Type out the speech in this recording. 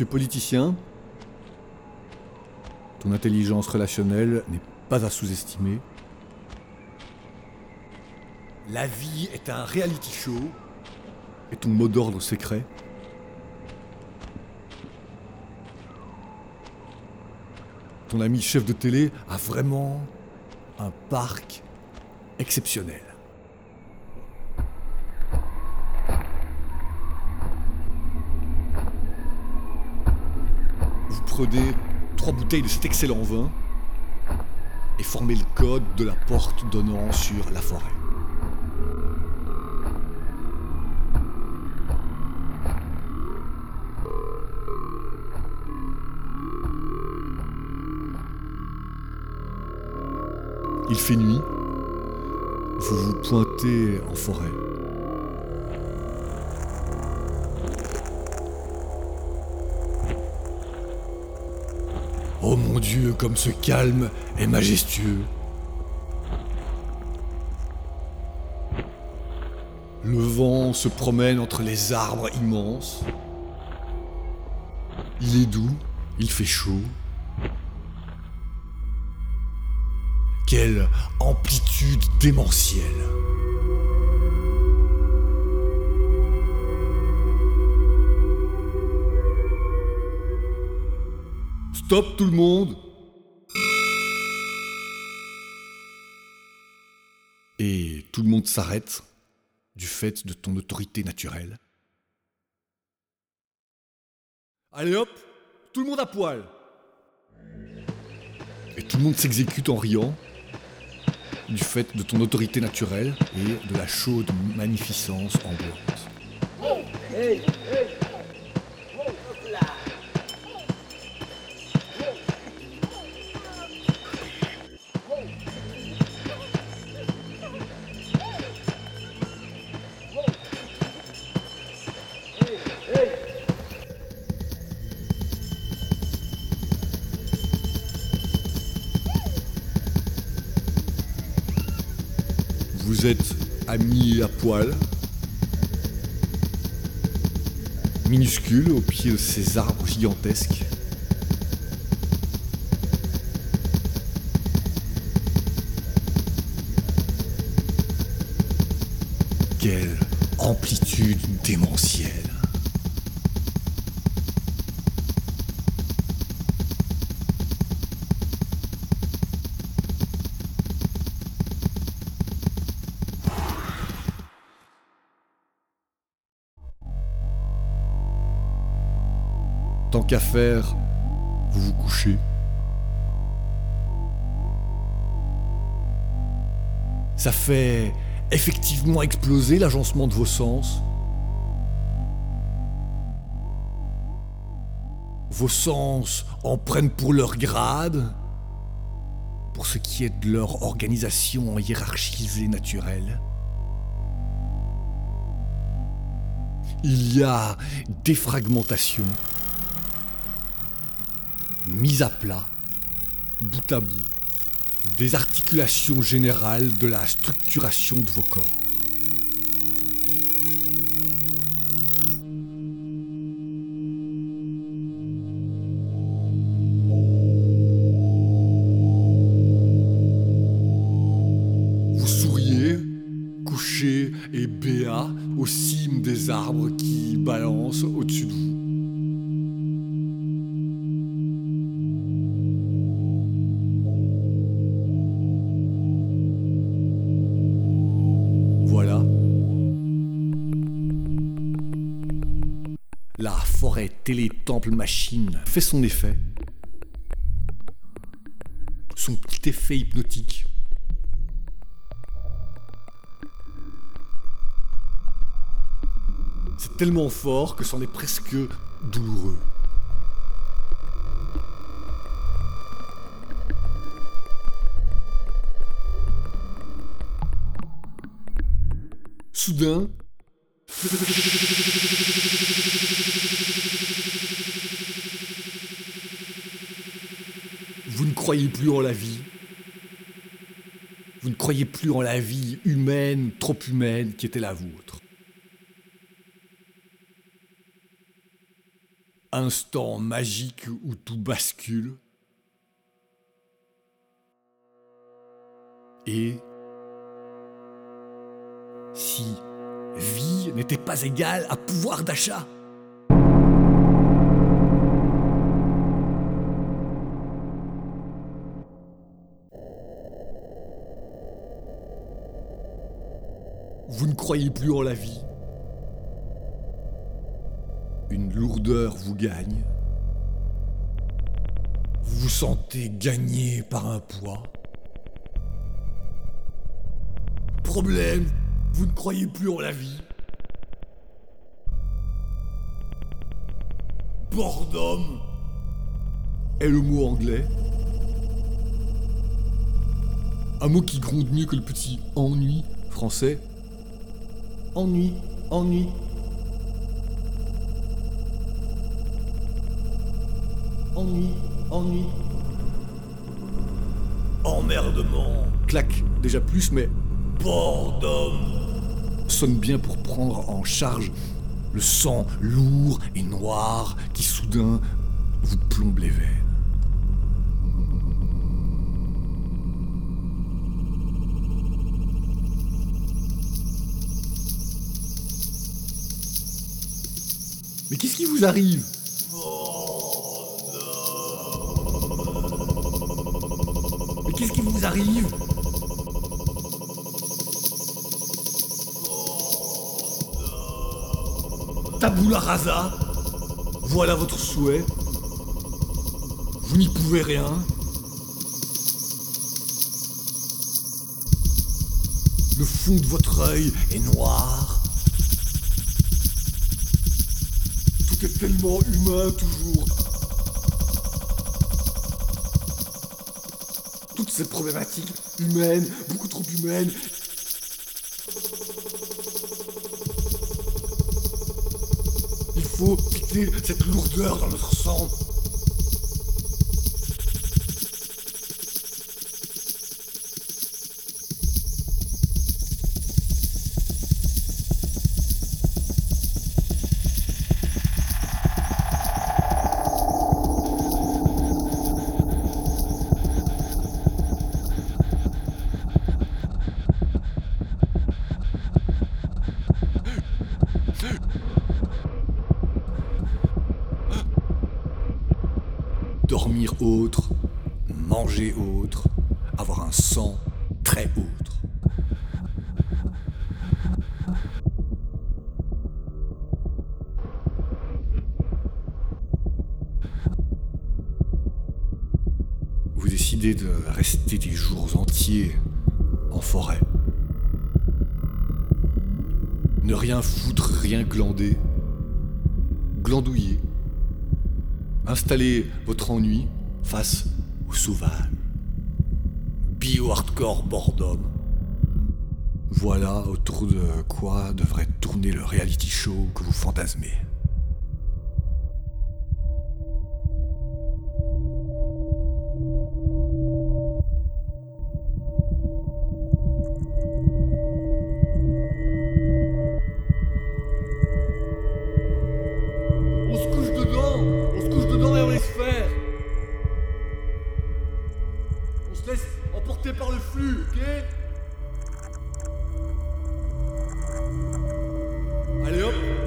Tu politicien Ton intelligence relationnelle n'est pas à sous-estimer. La vie est un reality show. Et ton mot d'ordre secret Ton ami chef de télé a vraiment un parc exceptionnel. Vous prenez trois bouteilles de cet excellent vin et formez le code de la porte donnant sur la forêt. Il fait nuit. Vous vous pointez en forêt. Oh mon Dieu, comme ce calme est majestueux. Le vent se promène entre les arbres immenses. Il est doux, il fait chaud. Quelle amplitude démentielle. Stop tout le monde Et tout le monde s'arrête du fait de ton autorité naturelle. Allez hop, tout le monde à poil. Et tout le monde s'exécute en riant du fait de ton autorité naturelle et de la chaude magnificence ambiante. Vous êtes amis à poil, minuscules au pied de ces arbres gigantesques. Quelle amplitude démentielle. Qu'à faire, vous vous couchez. Ça fait effectivement exploser l'agencement de vos sens. Vos sens en prennent pour leur grade, pour ce qui est de leur organisation hiérarchisée naturelle. Il y a défragmentation, mise à plat, bout à bout, des articulations générales de la structuration de vos corps. Vous souriez, couché et béat aux cimes des arbres qui balancent au-dessus de vous. Forêt télé-temple-machine fait son effet. Son petit effet hypnotique. C'est tellement fort que c'en est presque douloureux. Soudain, vous ne croyez plus en la vie. Vous ne croyez plus en la vie humaine, trop humaine, qui était la vôtre. instant magique où tout bascule. Et si vie n'était pas égale à pouvoir d'achat Vous ne croyez plus en la vie. Une lourdeur vous gagne. Vous vous sentez gagné par un poids. Problème, vous ne croyez plus en la vie. Boredom est le mot anglais. Un mot qui gronde mieux que le petit ennui français. Ennui, ennui. Ennui, ennui. Emmerdement. Clac, déjà plus, mais boredom sonne bien pour prendre en charge le sang lourd et noir qui soudain vous plombe les veines. Mais qu'est-ce qui vous arrive? Mais qu'est-ce qui vous arrive? Tabula rasa Voilà votre souhait. Vous n'y pouvez rien. Le fond de votre œil est noir. Tout est tellement humain toujours. Toutes ces problématiques humaines, beaucoup trop humaines, faut quitter cette lourdeur dans notre sang. Autre, avoir un sang très autre. Vous décidez de rester des jours entiers en forêt. Ne rien foutre, rien glander. Glandouiller. Installez votre ennui face au sauvage. Bio-hardcore boredom. Voilà autour de quoi devrait tourner le reality show que vous fantasmez. On se laisse emporter par le flux, ok Allez hop